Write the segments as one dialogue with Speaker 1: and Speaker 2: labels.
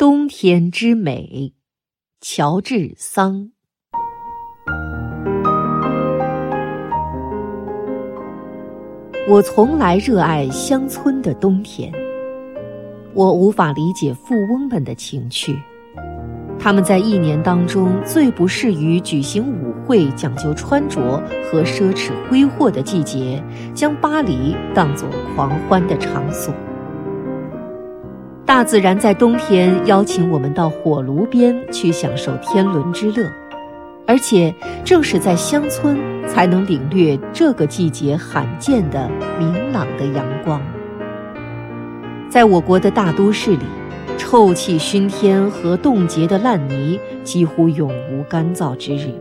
Speaker 1: 冬天之美，乔治·桑。我从来热爱乡村的冬天。我无法理解富翁们的情趣，他们在一年当中最不适于举行舞会、讲究穿着和奢侈挥霍的季节，将巴黎当作狂欢的场所。大自然在冬天邀请我们到火炉边去享受天伦之乐，而且正是在乡村才能领略这个季节罕见的明朗的阳光。在我国的大都市里，臭气熏天和冻结的烂泥几乎永无干燥之日，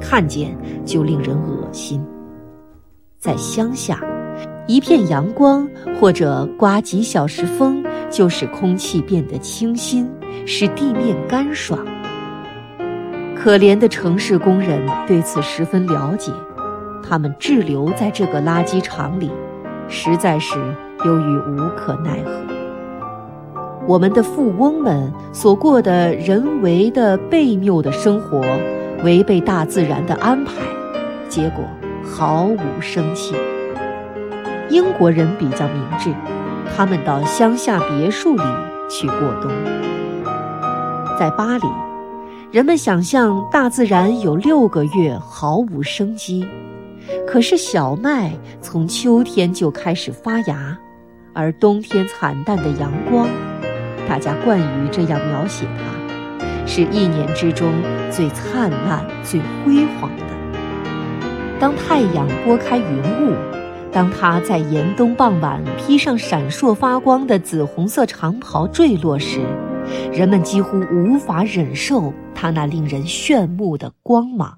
Speaker 1: 看见就令人恶心。在乡下，一片阳光或者刮几小时风。就使空气变得清新，使地面干爽。可怜的城市工人对此十分了解，他们滞留在这个垃圾场里，实在是由于无可奈何。我们的富翁们所过的人为的悖谬的生活，违背大自然的安排，结果毫无生气。英国人比较明智。他们到乡下别墅里去过冬。在巴黎，人们想象大自然有六个月毫无生机，可是小麦从秋天就开始发芽，而冬天惨淡的阳光，大家惯于这样描写它，是一年之中最灿烂、最辉煌的。当太阳拨开云雾。当他在严冬傍晚披上闪烁发光的紫红色长袍坠落时，人们几乎无法忍受他那令人炫目的光芒。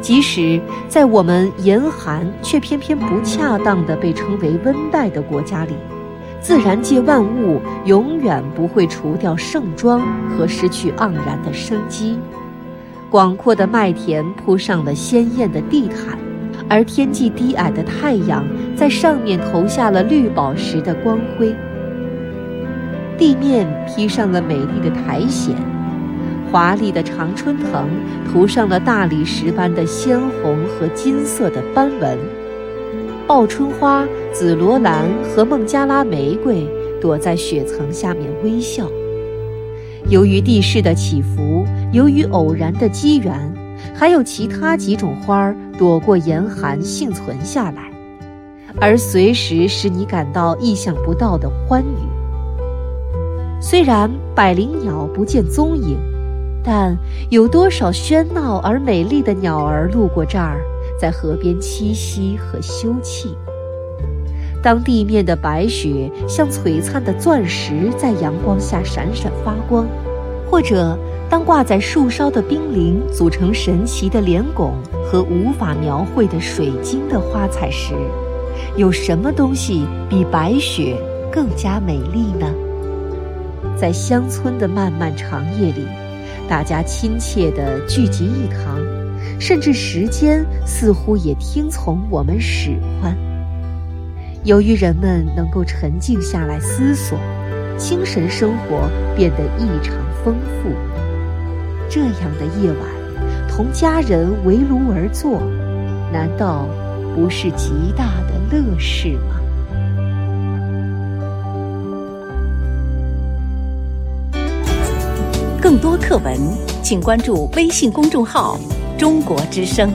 Speaker 1: 即使在我们严寒却偏偏不恰当的被称为温带的国家里，自然界万物永远不会除掉盛装和失去盎然的生机。广阔的麦田铺上了鲜艳的地毯。而天际低矮的太阳在上面投下了绿宝石的光辉，地面披上了美丽的苔藓，华丽的常春藤涂上了大理石般的鲜红和金色的斑纹，报春花、紫罗兰和孟加拉玫瑰躲在雪层下面微笑。由于地势的起伏，由于偶然的机缘。还有其他几种花儿躲过严寒幸存下来，而随时使你感到意想不到的欢愉。虽然百灵鸟不见踪影，但有多少喧闹而美丽的鸟儿路过这儿，在河边栖息和休憩。当地面的白雪像璀璨的钻石在阳光下闪闪发光，或者。当挂在树梢的冰凌组成神奇的莲拱和无法描绘的水晶的花彩时，有什么东西比白雪更加美丽呢？在乡村的漫漫长夜里，大家亲切地聚集一堂，甚至时间似乎也听从我们使唤。由于人们能够沉静下来思索，精神生活变得异常丰富。这样的夜晚，同家人围炉而坐，难道不是极大的乐事吗？
Speaker 2: 更多课文，请关注微信公众号“中国之声”。